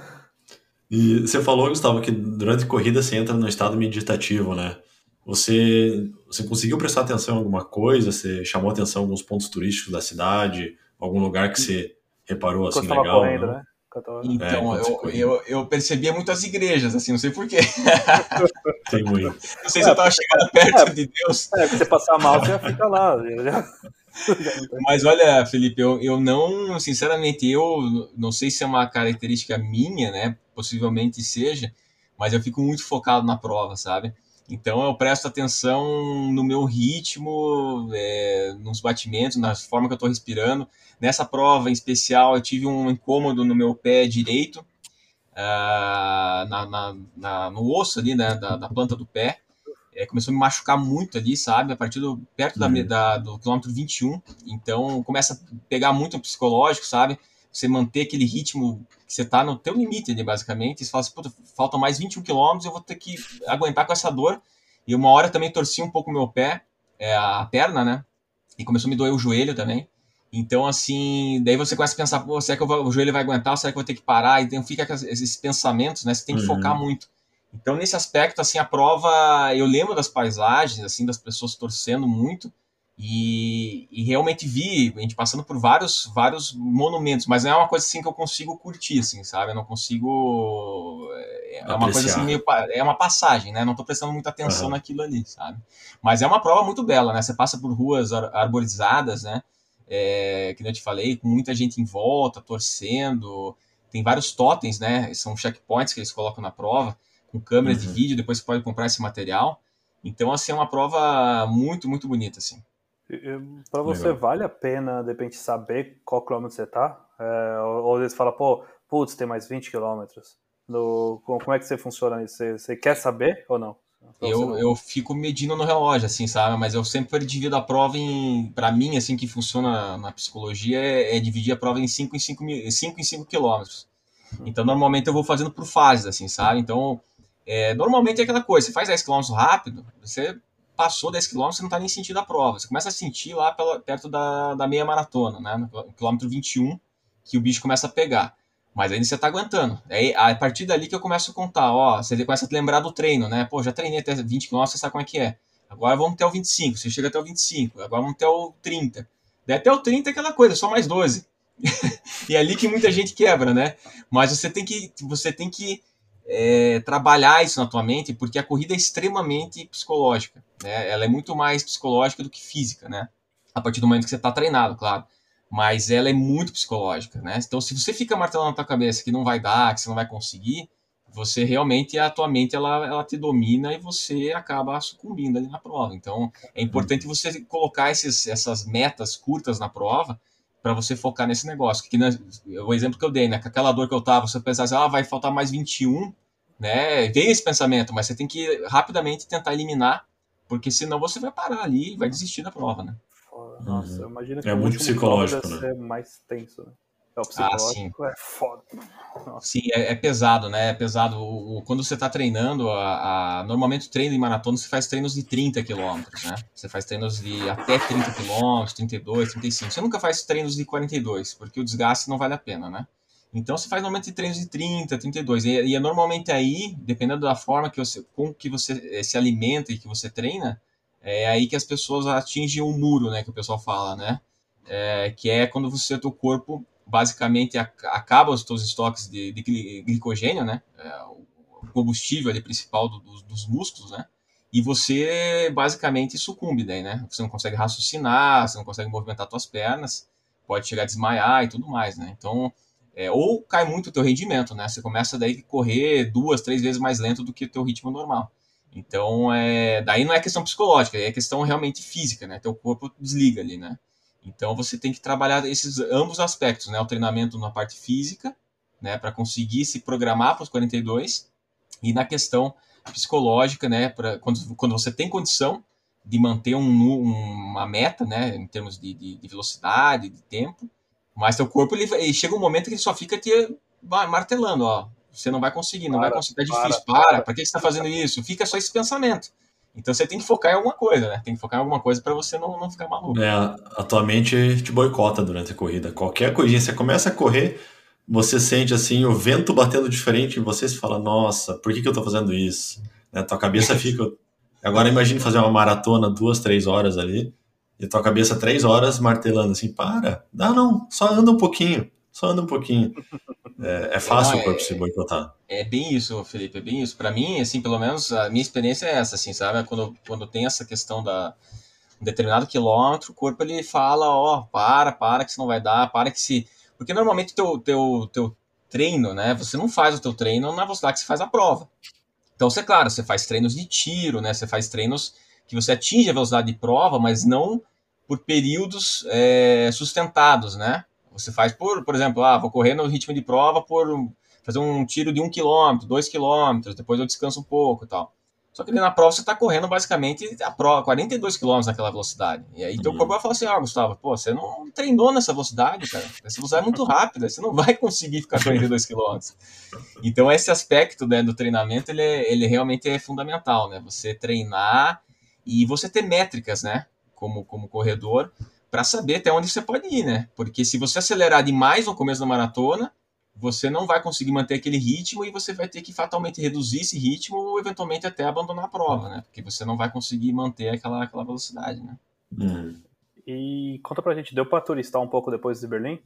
e você falou, Gustavo, que durante a corrida você entra no estado meditativo, né? Você, você conseguiu prestar atenção em alguma coisa? Você chamou atenção em alguns pontos turísticos da cidade? Algum lugar que você reparou assim legal? Correndo, né? Então, é, eu, eu, eu, percebia muitas igrejas, assim, não sei porquê. Tem muito. Não sei se eu estava chegando perto é, de Deus. É, se você passar mal, você já fica lá. Já... Mas olha, Felipe, eu, eu não, sinceramente, eu não sei se é uma característica minha, né? Possivelmente seja, mas eu fico muito focado na prova, sabe? Então eu presto atenção no meu ritmo, é, nos batimentos, na forma que eu estou respirando. Nessa prova em especial, eu tive um incômodo no meu pé direito, uh, na, na, na, no osso ali, né, da, da planta do pé. É, começou a me machucar muito ali, sabe? A partir do perto da, uhum. da, do quilômetro 21. Então começa a pegar muito o psicológico, sabe? Você manter aquele ritmo que você tá no teu limite ali, basicamente. E você fala assim, puta, faltam mais 21 quilômetros, eu vou ter que aguentar com essa dor. E uma hora também torci um pouco o meu pé, é, a perna, né? E começou a me doer o joelho também. Então, assim, daí você começa a pensar, pô, será que vou, o joelho vai aguentar? Será que eu vou ter que parar? Então fica esses pensamentos, né? Você tem que uhum. focar muito. Então, nesse aspecto, assim, a prova, eu lembro das paisagens, assim, das pessoas torcendo muito, e, e, realmente vi a gente passando por vários vários monumentos, mas não é uma coisa assim que eu consigo curtir, assim, sabe? Eu não consigo é, é uma coisa assim meio é uma passagem, né? Não estou prestando muita atenção uhum. naquilo ali, sabe? Mas é uma prova muito bela, né? Você passa por ruas arborizadas, né? É, que eu te falei, com muita gente em volta, torcendo. Tem vários totens, né? São checkpoints que eles colocam na prova com câmera uhum. de vídeo, depois você pode comprar esse material. Então, assim, é uma prova muito, muito bonita, assim. Para você, Legal. vale a pena, de repente, saber qual quilômetro você tá? É, ou, às vezes fala, pô, putz, tem mais 20 quilômetros. como é que você funciona isso? Você, você quer saber ou não? Eu, eu fico medindo no relógio, assim, sabe? Mas eu sempre divido a prova em. Para mim, assim, que funciona na psicologia é, é dividir a prova em 5 em 5 cinco em 5 quilômetros. Uhum. Então, normalmente eu vou fazendo por fases, assim, sabe? Então, é, normalmente é aquela coisa, você faz 10 km rápido, você passou 10 km, você não está nem sentindo a prova. Você começa a sentir lá pela, perto da, da meia maratona, né? No quilômetro 21, que o bicho começa a pegar. Mas ainda você está aguentando. Aí, a partir dali que eu começo a contar, ó, você começa a lembrar do treino, né? Pô, já treinei até 20 km, você sabe como é que é. Agora vamos até o 25, você chega até o 25, agora vamos até o 30. Daí até o 30 é aquela coisa, só mais 12. e é ali que muita gente quebra, né? Mas você tem que, você tem que é, trabalhar isso na tua mente, porque a corrida é extremamente psicológica. Né? Ela é muito mais psicológica do que física, né? A partir do momento que você está treinado, claro. Mas ela é muito psicológica, né? Então, se você fica martelando na tua cabeça que não vai dar, que você não vai conseguir, você realmente, a tua mente, ela, ela te domina e você acaba sucumbindo ali na prova. Então, é importante você colocar esses, essas metas curtas na prova, para você focar nesse negócio. Que, né, o exemplo que eu dei, né? Com aquela dor que eu tava, você pensar assim, ah, vai faltar mais 21, né? Vem esse pensamento, mas você tem que rapidamente tentar eliminar, porque senão você vai parar ali e vai desistir da prova, né? Nossa, uhum. imagina que é muito psicológico, né? ser mais tenso, né? É, o psicológico ah, é foda. Nossa. Sim, é, é, pesado, né? É pesado. O, o, quando você está treinando, a, a, normalmente o treino em maratona você faz treinos de 30 quilômetros, né? Você faz treinos de até 30 quilômetros, 32, 35. Você nunca faz treinos de 42, porque o desgaste não vale a pena, né? Então você faz normalmente treinos de 30, 32. E, e é normalmente aí, dependendo da forma que você, com que você eh, se alimenta e que você treina, é aí que as pessoas atingem o muro, né? Que o pessoal fala, né? É, que é quando você, teu corpo basicamente acaba os seus estoques de, de glicogênio, né? É, o combustível ali principal do, do, dos músculos, né? E você basicamente sucumbe daí, né? Você não consegue raciocinar, você não consegue movimentar suas pernas, pode chegar a desmaiar e tudo mais, né? Então, é, ou cai muito o teu rendimento, né? Você começa daí a correr duas, três vezes mais lento do que o teu ritmo normal. Então, é, daí não é questão psicológica, é questão realmente física, né? Teu corpo desliga ali, né? Então você tem que trabalhar esses ambos aspectos, né? O treinamento na parte física, né, para conseguir se programar para os 42 e na questão psicológica, né, para quando, quando você tem condição de manter um, uma meta, né, em termos de, de, de velocidade, de tempo, mas seu corpo ele, ele, chega um momento que ele só fica te martelando, ó, você não vai conseguir, não para, vai conseguir, é difícil, para, para, para que você está fazendo isso? Fica só esse pensamento. Então você tem que focar em alguma coisa, né? Tem que focar em alguma coisa para você não, não ficar maluco. É, a tua mente te boicota durante a corrida. Qualquer coisinha, você começa a correr, você sente assim o vento batendo diferente em você, você fala, nossa, por que, que eu tô fazendo isso? Né? Tua cabeça fica. Agora imagine fazer uma maratona duas, três horas ali, e tua cabeça três horas martelando assim, para, dá não, só anda um pouquinho, só anda um pouquinho. É, é fácil o corpo é, se boicotar. É bem isso, Felipe, é bem isso. Para mim, assim, pelo menos a minha experiência é essa, assim, sabe? Quando, quando tem essa questão da um determinado quilômetro, o corpo ele fala, ó, oh, para, para que isso não vai dar, para que se... Porque normalmente teu, teu, teu treino, né, você não faz o teu treino na velocidade que você faz a prova. Então, você, claro, você faz treinos de tiro, né? Você faz treinos que você atinge a velocidade de prova, mas não por períodos é, sustentados, né? Você faz por, por exemplo, ah, vou correr no ritmo de prova por fazer um tiro de um quilômetro, dois quilômetros, depois eu descanso um pouco e tal. Só que ali na prova você está correndo basicamente a prova, 42 km naquela velocidade. E aí teu uhum. corpo vai falar assim, ah, Gustavo, pô, você não treinou nessa velocidade, cara. Essa velocidade é muito rápida, você não vai conseguir ficar 42 km. Então esse aspecto né, do treinamento, ele, é, ele realmente é fundamental, né? Você treinar e você ter métricas, né? Como, como corredor, para saber até onde você pode ir, né? Porque se você acelerar demais no começo da maratona, você não vai conseguir manter aquele ritmo e você vai ter que fatalmente reduzir esse ritmo ou eventualmente até abandonar a prova, né? Porque você não vai conseguir manter aquela, aquela velocidade, né? Hum. E conta pra gente, deu pra turistar um pouco depois de Berlim?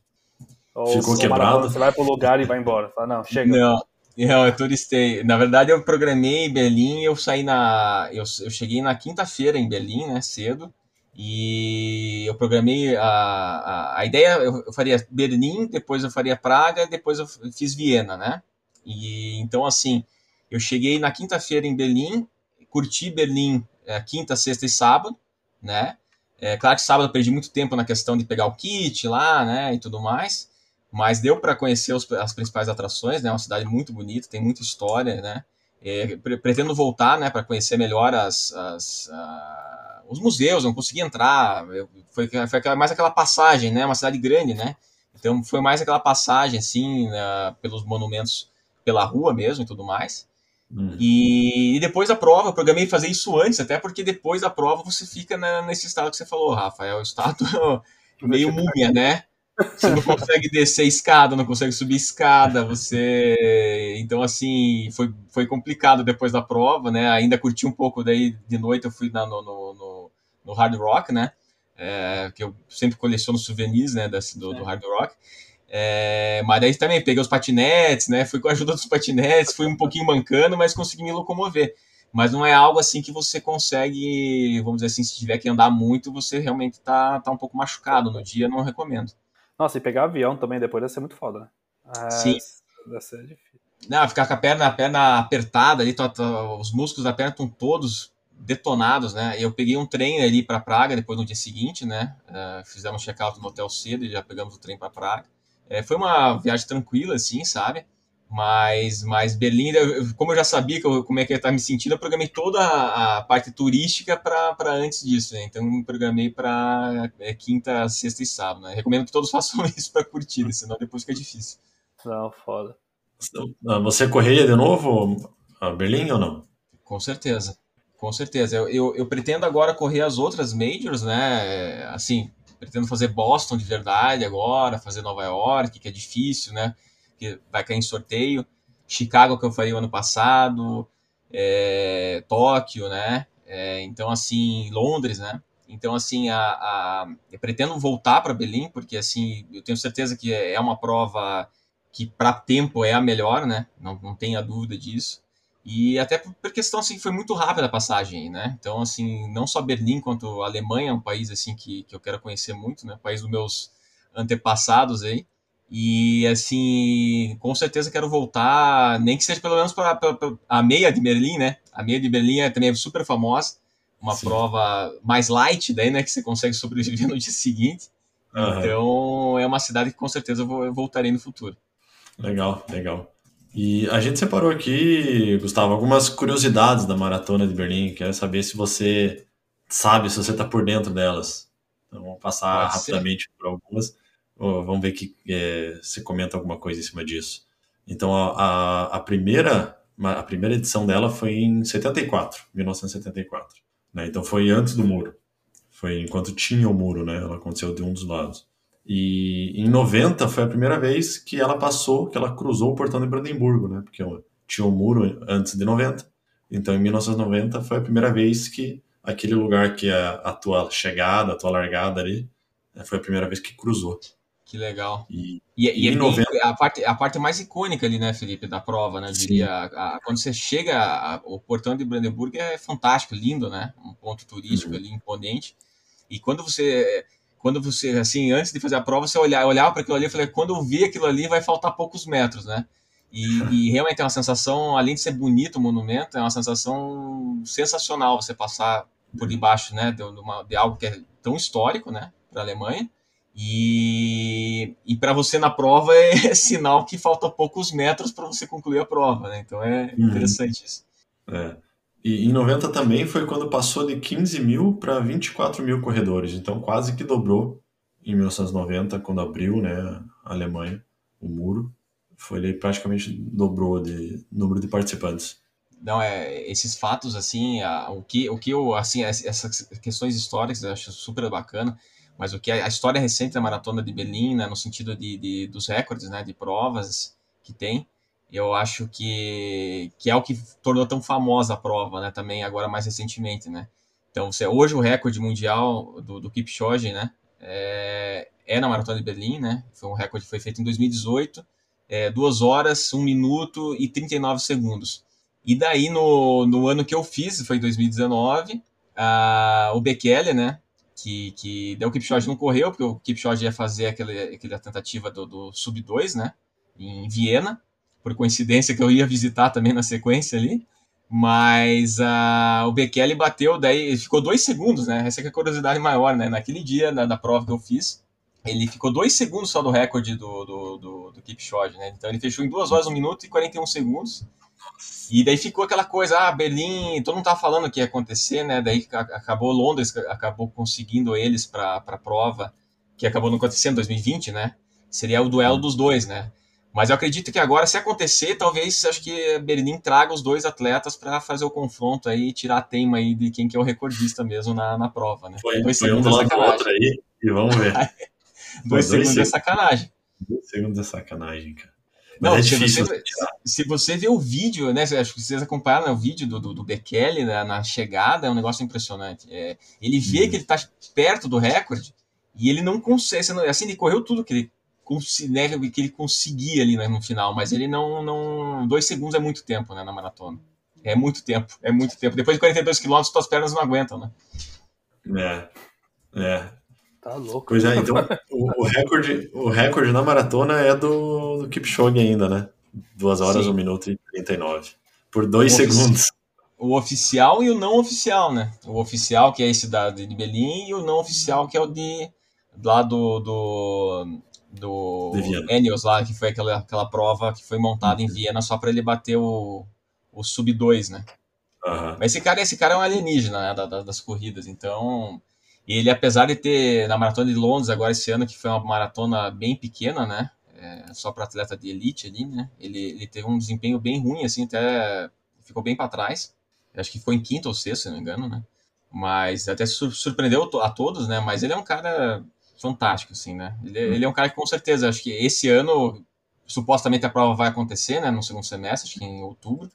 Ou Ficou quebrado? Você vai pro lugar e vai embora? Fala, não, chega. Não, não, eu turistei. Na verdade, eu programei em Berlim, eu saí na... Eu, eu cheguei na quinta-feira em Berlim, né, cedo. E eu programei a, a, a ideia, eu, faria Berlim, depois eu faria Praga, depois eu fiz Viena, né? E então assim, eu cheguei na quinta-feira em Berlim, curti Berlim é, quinta, sexta e sábado, né? É claro que sábado eu perdi muito tempo na questão de pegar o kit lá, né, e tudo mais, mas deu para conhecer os, as principais atrações, né? É uma cidade muito bonita, tem muita história, né? É, pretendo voltar, né, para conhecer melhor as, as a, os museus, não consegui entrar. Foi, foi aquela, mais aquela passagem, né? Uma cidade grande, né? Então foi mais aquela passagem, assim, uh, pelos monumentos, pela rua mesmo e tudo mais. Hum. E, e, depois da prova, eu programei fazer isso antes, até porque depois da prova você fica na, nesse estado que você falou, Rafael, o estado meio múmia, né? Você não consegue descer escada, não consegue subir escada, você. Então, assim, foi, foi complicado depois da prova, né? Ainda curti um pouco, daí de noite eu fui na, no, no, no, Hard Rock, né? É, que eu sempre coleciono souvenirs, né? Desse, do, do Hard Rock. É, mas daí também peguei os patinetes, né? Fui com a ajuda dos patinetes, fui um pouquinho mancando, mas consegui me locomover. Mas não é algo assim que você consegue, vamos dizer assim, se tiver que andar muito, você realmente tá, tá um pouco machucado no dia, não recomendo. Nossa, e pegar avião também depois deve ser muito foda, né? É, Sim. Deve ser difícil. Não, ficar com a perna, a perna apertada ali, tô, tô, os músculos da perna estão todos detonados, né? Eu peguei um trem ali para Praga depois no dia seguinte, né? Uh, fizemos check-out no hotel cedo e já pegamos o trem para Praga. É, foi uma viagem tranquila, assim, sabe? Mas, mas Berlim, como eu já sabia que eu, como é que eu estava me sentindo, eu programei toda a, a parte turística para antes disso. Né? Então, eu programei para é, quinta, sexta e sábado. Né? Recomendo que todos façam isso para curtida, senão depois fica difícil. Não, foda. Ah, você correria de novo a Berlim ou não? Com certeza. Com certeza. Eu, eu, eu, pretendo agora correr as outras majors, né? Assim, pretendo fazer Boston de verdade agora, fazer Nova York, que é difícil, né? Que vai cair em sorteio. Chicago, que eu falei o ano passado, é, Tóquio, né? É, então, assim, Londres, né? Então, assim, a, a eu pretendo voltar para Berlim, porque, assim, eu tenho certeza que é uma prova que, para tempo, é a melhor, né? Não, não tenha dúvida disso. E até por questão, assim, foi muito rápida a passagem, né? Então, assim, não só Berlim, quanto Alemanha é um país, assim, que, que eu quero conhecer muito, né? País dos meus antepassados aí. E assim, com certeza quero voltar, nem que seja pelo menos para a meia de Berlim, né? A meia de Berlim é também super famosa, uma Sim. prova mais light, daí, né? Que você consegue sobreviver no dia seguinte. Uhum. Então é uma cidade que com certeza eu voltarei no futuro. Legal, legal. E a gente separou aqui, Gustavo, algumas curiosidades da maratona de Berlim. Quero saber se você sabe, se você está por dentro delas. Então vamos passar Pode rapidamente ser. por algumas vamos ver que é, você comenta alguma coisa em cima disso. Então, a, a, a, primeira, a primeira edição dela foi em 74, 1974. Né? Então, foi antes do muro. Foi enquanto tinha o muro, né? Ela aconteceu de um dos lados. E em 90 foi a primeira vez que ela passou, que ela cruzou o portão de Brandemburgo, né? Porque tinha o muro antes de 90. Então, em 1990 foi a primeira vez que aquele lugar que é a tua chegada, a tua largada ali, né? foi a primeira vez que cruzou. Que legal. E, e, e, e 90... a, parte, a parte mais icônica ali, né, Felipe, da prova, né? Diria, a, a, quando você chega, a, o portão de Brandenburg é fantástico, lindo, né? Um ponto turístico uhum. ali, imponente. E quando você, quando você, assim, antes de fazer a prova, você olhar, olhava para aquilo ali e falei, quando eu vi aquilo ali, vai faltar poucos metros, né? E, e, realmente é uma sensação, além de ser bonito o monumento, é uma sensação sensacional você passar por debaixo né, de, uma, de algo que é tão histórico né, para a Alemanha. E, e para você na prova é sinal que falta poucos metros para você concluir a prova. Né? Então é uhum. interessante uhum. isso. É. E em 90 também foi quando passou de 15 mil para 24 mil corredores. Então quase que dobrou em 1990, quando abriu né, a Alemanha, o muro. Foi ele praticamente dobrou de número de participantes. Não, é, esses fatos, assim, a, o, que, o que eu, assim, essas questões históricas eu acho super bacana, mas o que a, história recente da Maratona de Berlim, né, no sentido de, de, dos recordes, né, de provas que tem, eu acho que, que é o que tornou tão famosa a prova, né, também agora mais recentemente, né. Então, você, hoje o recorde mundial do, do Kipchoge, né, é, é na Maratona de Berlim, né, foi um recorde que foi feito em 2018, é, 2 horas, 1 minuto e 39 segundos. E daí, no, no ano que eu fiz, foi em 2019, a, o Bekele, né? Que, que deu o Kipchoge não correu, porque o Kipchoge ia fazer aquele, aquela tentativa do, do Sub-2, né? Em Viena. Por coincidência que eu ia visitar também na sequência ali. Mas uh, o Bekele bateu, daí ficou dois segundos, né? Essa é a curiosidade maior, né? Naquele dia da, da prova que eu fiz, ele ficou dois segundos só do recorde do, do, do, do Kipchoge, né? Então ele fechou em duas horas, um minuto e 41 segundos. E daí ficou aquela coisa, ah, Berlim, todo mundo tava falando que ia acontecer, né? Daí acabou Londres, acabou conseguindo eles para a prova, que acabou não acontecendo em 2020, né? Seria o duelo dos dois, né? Mas eu acredito que agora, se acontecer, talvez acho que Berlim traga os dois atletas para fazer o confronto aí, tirar a teima aí de quem que é o recordista mesmo na, na prova, né? Foi, dois foi um do lado do outro aí, e vamos ver. dois, segundos, segundos é sacanagem. Dois segundos é sacanagem, cara. Não, é se, você, se você vê o vídeo, né? Acho que vocês acompanharam né, o vídeo do, do, do Bekele né, na chegada, é um negócio impressionante. É, ele vê hum. que ele está perto do recorde e ele não consegue. Assim, ele correu tudo que ele, né, que ele conseguia ali né, no final, mas ele não, não. Dois segundos é muito tempo né, na maratona. É muito tempo, é muito tempo. Depois de 42 quilômetros, suas pernas não aguentam, né? É. É, Tá louco. Pois é, então o, o, recorde, o recorde na maratona é do, do Kipchoge ainda, né? 2 horas, Sim. 1 minuto e 39. Por 2 segundos. O oficial e o não oficial, né? O oficial, que é esse da, de Berlim, e o não oficial, que é o de lá do, do, do Enios lá, que foi aquela, aquela prova que foi montada em Viena só para ele bater o, o sub-2, né? Uhum. Mas esse cara, esse cara é um alienígena né, da, da, das corridas, então e ele, apesar de ter na maratona de Londres agora esse ano, que foi uma maratona bem pequena, né? É, só para atleta de elite ali, né? Ele, ele teve um desempenho bem ruim, assim, até ficou bem para trás. acho que foi em quinto ou sexto, se não me engano, né? Mas até surpreendeu a todos, né? Mas ele é um cara fantástico, assim, né? Ele, hum. ele é um cara que com certeza, acho que esse ano, supostamente a prova vai acontecer, né? No segundo semestre, acho que em outubro.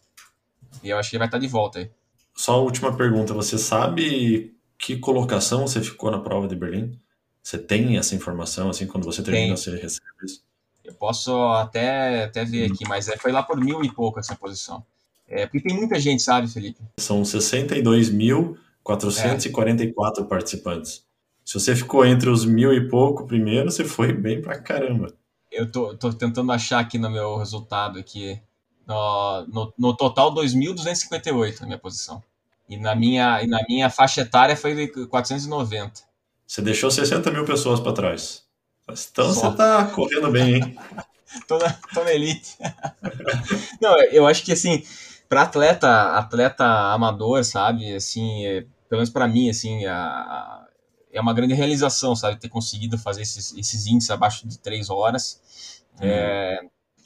E eu acho que ele vai estar de volta aí. Só a última pergunta, você sabe que colocação você ficou na prova de Berlim? Você tem essa informação, assim, quando você termina, você recebe isso? Eu posso até, até ver aqui, mas é, foi lá por mil e pouco essa posição. É, porque tem muita gente, sabe, Felipe? São 62.444 é. participantes. Se você ficou entre os mil e pouco primeiro, você foi bem pra caramba. Eu tô, tô tentando achar aqui no meu resultado aqui. No, no, no total, 2.258 a minha posição. E na minha, e na minha faixa etária foi 490. Você deixou 60 mil pessoas para trás. Então Só. você tá correndo bem, hein? tô, na, tô na elite. Não, eu acho que assim, para atleta, atleta amador, sabe, assim, é, pelo menos para mim, assim, a, a, é uma grande realização, sabe, ter conseguido fazer esses, esses índices abaixo de três horas. Uhum. É,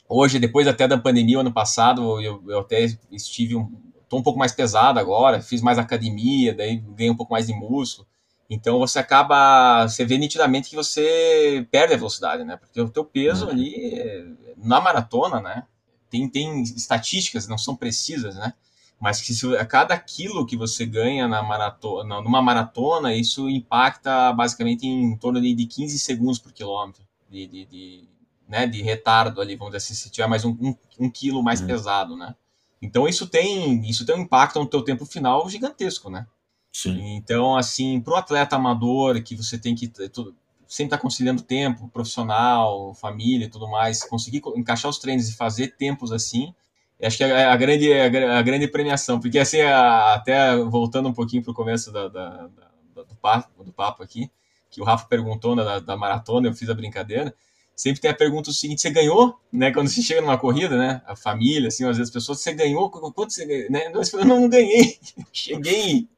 hoje, depois até da pandemia, ano passado, eu, eu até estive um, tô um pouco mais pesado agora, fiz mais academia, daí ganhei um pouco mais de músculo. Então você acaba, você vê nitidamente que você perde a velocidade, né? Porque o teu peso uhum. ali na maratona, né? Tem, tem estatísticas, não são precisas, né? Mas que se, a cada quilo que você ganha na maratona, numa maratona, isso impacta basicamente em torno de, de 15 segundos por quilômetro de, de, de, né, de retardo ali, vamos dizer assim, se tiver mais um, um, um quilo mais uhum. pesado, né? Então isso tem, isso tem um impacto no teu tempo final gigantesco, né? Sim. Então, assim, para o atleta amador, que você tem que. sempre estar tá conciliando tempo profissional, família e tudo mais, conseguir encaixar os treinos e fazer tempos assim, acho que é a grande, a, grande premiação, porque assim, até voltando um pouquinho para o começo da, da, da, do, papo, do papo aqui, que o Rafa perguntou da, da maratona, eu fiz a brincadeira, sempre tem a pergunta o seguinte, você ganhou, né, quando você chega numa corrida, né, a família, assim, às vezes as pessoas, você ganhou, quanto você ganhou, né, eu não, não ganhei, cheguei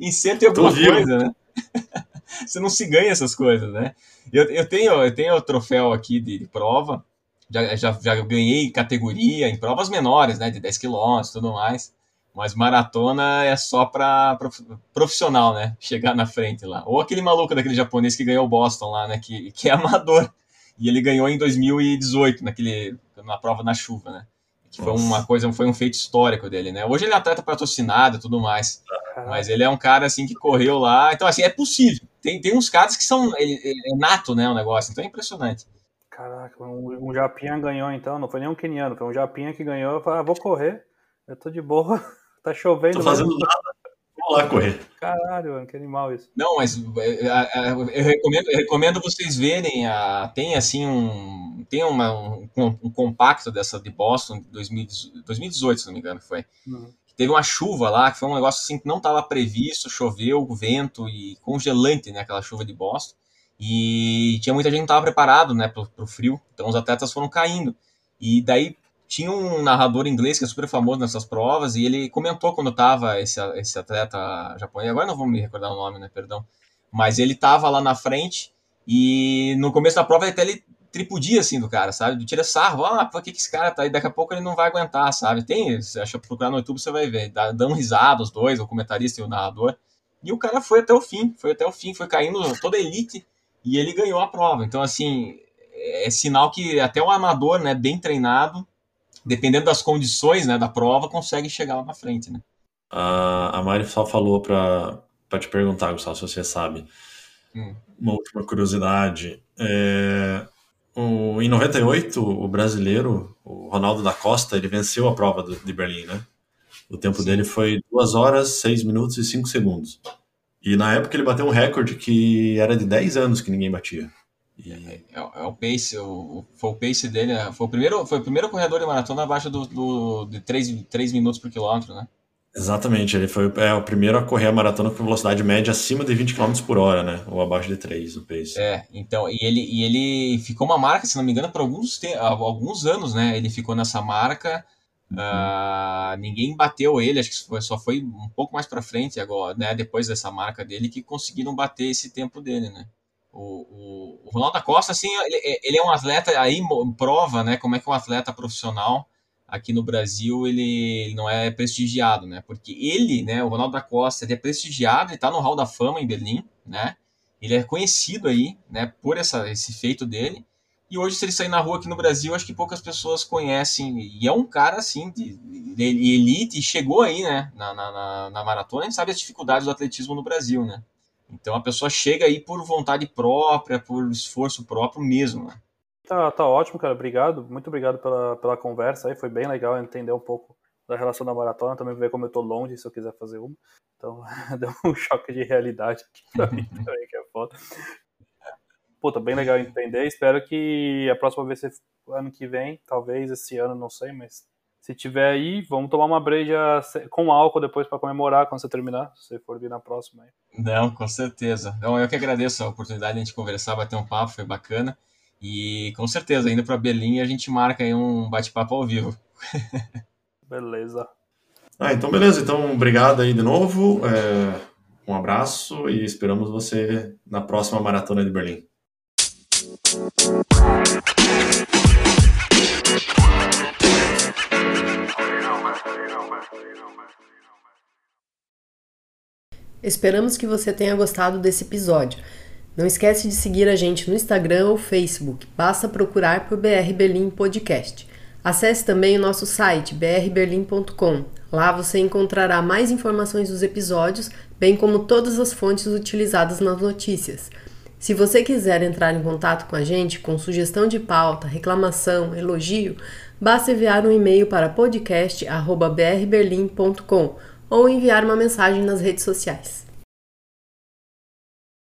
em cento e alguma coisa, né, você não se ganha essas coisas, né, eu, eu tenho, eu tenho o troféu aqui de, de prova, já, já, já ganhei categoria em provas menores, né, de 10 quilômetros e tudo mais, mas maratona é só para profissional, né? Chegar na frente lá. Ou aquele maluco daquele japonês que ganhou o Boston lá, né? Que, que é amador. E ele ganhou em 2018, naquele, na prova na chuva, né? Que foi uma coisa, foi um feito histórico dele, né? Hoje ele é atleta patrocinado e tudo mais. Mas ele é um cara, assim, que correu lá. Então, assim, é possível. Tem, tem uns caras que são... É, é nato, né, o negócio. Então é impressionante. Caraca, um, um japinha ganhou, então. Não foi nem um queniano, foi um japinha que ganhou. Eu falei, ah, vou correr. Eu tô de boa. Tá chovendo. Tô fazendo mesmo. nada. Vou lá correr. Caralho, mano, que animal isso. Não, mas é, é, eu recomendo, eu recomendo vocês verem. A, tem assim um. Tem uma, um, um compacto dessa de Boston 2018, se não me engano, foi. Uhum. Teve uma chuva lá, que foi um negócio assim que não estava previsto, choveu, vento e congelante, né? Aquela chuva de Boston. E tinha muita gente que não estava preparado, né, pro, pro frio. Então os atletas foram caindo. E daí tinha um narrador inglês que é super famoso nessas provas e ele comentou quando tava esse, esse atleta japonês, agora não vou me recordar o nome, né, perdão, mas ele tava lá na frente e no começo da prova até ele tripudia assim do cara, sabe? Tira sarro, ah, por que, que esse cara tá aí? Daqui a pouco ele não vai aguentar, sabe? Tem, você acha procurar no YouTube, você vai ver, dá, dão risada os dois, o comentarista e o narrador. E o cara foi até o fim, foi até o fim, foi caindo toda a elite e ele ganhou a prova. Então, assim, é sinal que até o amador, né, bem treinado, dependendo das condições né, da prova, consegue chegar lá na frente. Né? A, a Mari só falou para te perguntar, Gustavo, se você sabe. Hum. Uma última curiosidade. É, o, em 98, o brasileiro, o Ronaldo da Costa, ele venceu a prova do, de Berlim, né? O tempo Sim. dele foi 2 horas, 6 minutos e 5 segundos. E na época ele bateu um recorde que era de 10 anos que ninguém batia. E... É, é, é, o pace, o, foi o pace dele, é, foi o primeiro, foi o primeiro corredor de maratona abaixo do, do, de 3, 3 minutos por quilômetro, né? Exatamente, ele foi é, o primeiro a correr a maratona com velocidade média acima de 20 km por hora, né? Ou abaixo de 3 o pace. É, então, e ele, e ele ficou uma marca, se não me engano, por alguns, alguns anos, né? Ele ficou nessa marca. Uhum. Uh, ninguém bateu ele, acho que foi, só foi um pouco mais para frente agora, né? Depois dessa marca dele que conseguiram bater esse tempo dele, né? O, o, Ronaldo Costa, assim, ele, ele, é um atleta, aí prova, né, como é que um atleta profissional aqui no Brasil, ele, ele, não é prestigiado, né, porque ele, né, o Ronaldo Costa, ele é prestigiado, ele tá no Hall da Fama em Berlim, né, ele é conhecido aí, né, por essa, esse feito dele, e hoje, se ele sair na rua aqui no Brasil, acho que poucas pessoas conhecem. E é um cara, assim, de, de elite, e chegou aí, né, na, na, na maratona. A gente sabe as dificuldades do atletismo no Brasil, né? Então a pessoa chega aí por vontade própria, por esforço próprio mesmo. Né? Tá, tá ótimo, cara. Obrigado. Muito obrigado pela, pela conversa aí. Foi bem legal entender um pouco da relação da maratona, também ver como eu tô longe se eu quiser fazer uma. Então, deu um choque de realidade aqui pra mim também, que é foda. Puta, bem legal entender. Espero que a próxima vez, ano que vem, talvez esse ano, não sei, mas se tiver aí, vamos tomar uma breja com álcool depois para comemorar quando você terminar, se você for vir na próxima aí. Não, com certeza. Então, eu que agradeço a oportunidade de a gente conversar, bater um papo, foi bacana. E com certeza, indo para Berlim, a gente marca aí um bate-papo ao vivo. Beleza. Ah, então beleza. Então, obrigado aí de novo. É, um abraço e esperamos você na próxima maratona de Berlim. Esperamos que você tenha gostado desse episódio. Não esquece de seguir a gente no Instagram ou Facebook, basta procurar por BR Berlim Podcast. Acesse também o nosso site brberlim.com. Lá você encontrará mais informações dos episódios, bem como todas as fontes utilizadas nas notícias. Se você quiser entrar em contato com a gente com sugestão de pauta, reclamação, elogio, basta enviar um e-mail para podcast@brberlim.com ou enviar uma mensagem nas redes sociais.